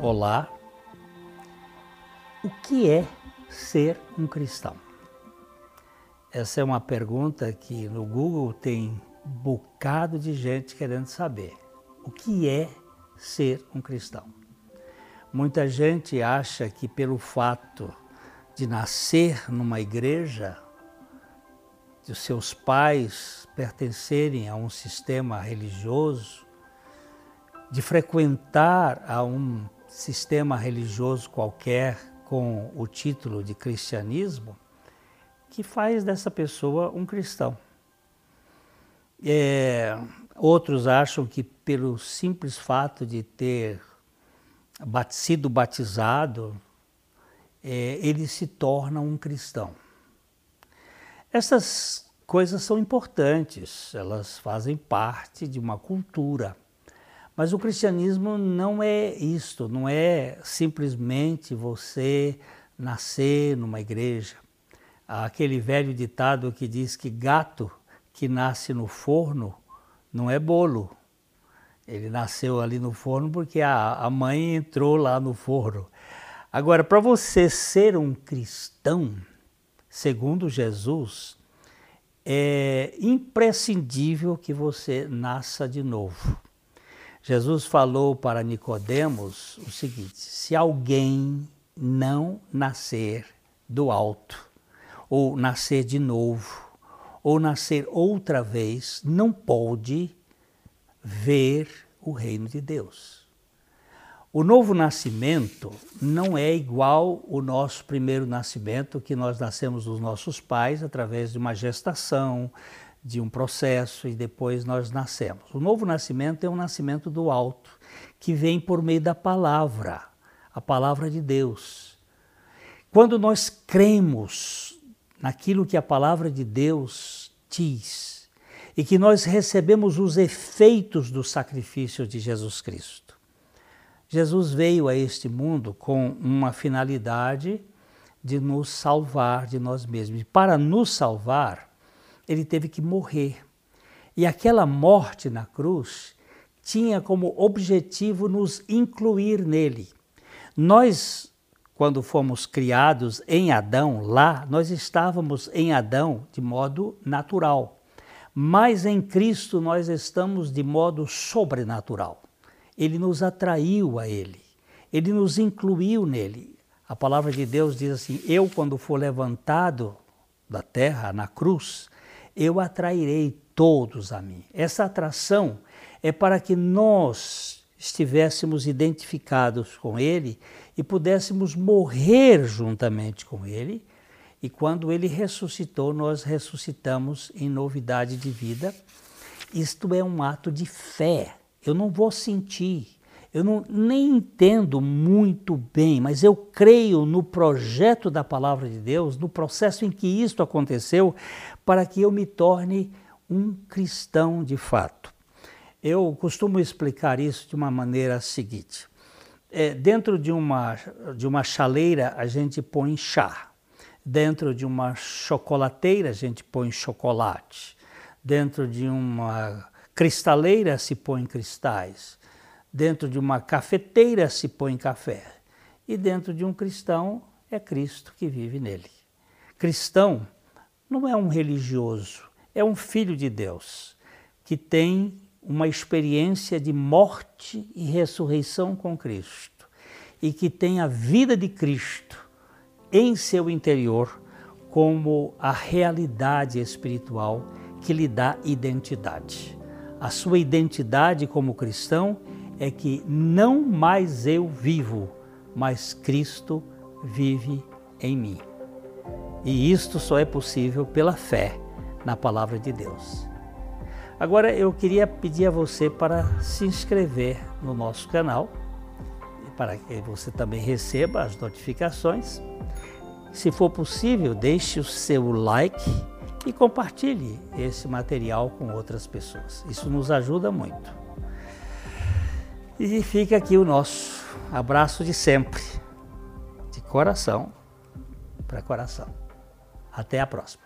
Olá. O que é ser um cristão? Essa é uma pergunta que no Google tem bocado de gente querendo saber. O que é ser um cristão? Muita gente acha que pelo fato de nascer numa igreja, de seus pais pertencerem a um sistema religioso, de frequentar a um sistema religioso qualquer com o título de cristianismo que faz dessa pessoa um cristão. É, outros acham que pelo simples fato de ter sido batizado, é, ele se torna um cristão. Essas coisas são importantes, elas fazem parte de uma cultura. Mas o cristianismo não é isto, não é simplesmente você nascer numa igreja. Há aquele velho ditado que diz que gato que nasce no forno não é bolo. Ele nasceu ali no forno porque a, a mãe entrou lá no forno. Agora, para você ser um cristão, segundo Jesus, é imprescindível que você nasça de novo. Jesus falou para Nicodemos o seguinte: se alguém não nascer do alto, ou nascer de novo, ou nascer outra vez, não pode ver o reino de Deus. O novo nascimento não é igual o nosso primeiro nascimento, que nós nascemos dos nossos pais através de uma gestação, de um processo e depois nós nascemos. O novo nascimento é um nascimento do alto, que vem por meio da palavra, a palavra de Deus. Quando nós cremos naquilo que a palavra de Deus diz e que nós recebemos os efeitos do sacrifício de Jesus Cristo. Jesus veio a este mundo com uma finalidade de nos salvar de nós mesmos. E para nos salvar, ele teve que morrer. E aquela morte na cruz tinha como objetivo nos incluir nele. Nós, quando fomos criados em Adão, lá, nós estávamos em Adão de modo natural. Mas em Cristo nós estamos de modo sobrenatural. Ele nos atraiu a Ele, Ele nos incluiu nele. A palavra de Deus diz assim: Eu, quando for levantado da terra, na cruz, eu atrairei todos a mim. Essa atração é para que nós estivéssemos identificados com Ele e pudéssemos morrer juntamente com Ele. E quando Ele ressuscitou, nós ressuscitamos em novidade de vida. Isto é um ato de fé. Eu não vou sentir, eu não, nem entendo muito bem, mas eu creio no projeto da palavra de Deus, no processo em que isto aconteceu, para que eu me torne um cristão de fato. Eu costumo explicar isso de uma maneira seguinte. É, dentro de uma, de uma chaleira, a gente põe chá. Dentro de uma chocolateira, a gente põe chocolate. Dentro de uma cristaleira, se põe cristais Dentro de uma cafeteira se põe café. E dentro de um cristão é Cristo que vive nele. Cristão não é um religioso, é um filho de Deus que tem uma experiência de morte e ressurreição com Cristo e que tem a vida de Cristo em seu interior como a realidade espiritual que lhe dá identidade. A sua identidade como cristão é que não mais eu vivo, mas Cristo vive em mim. E isto só é possível pela fé na palavra de Deus. Agora eu queria pedir a você para se inscrever no nosso canal, para que você também receba as notificações. Se for possível, deixe o seu like e compartilhe esse material com outras pessoas. Isso nos ajuda muito. E fica aqui o nosso abraço de sempre, de coração para coração. Até a próxima.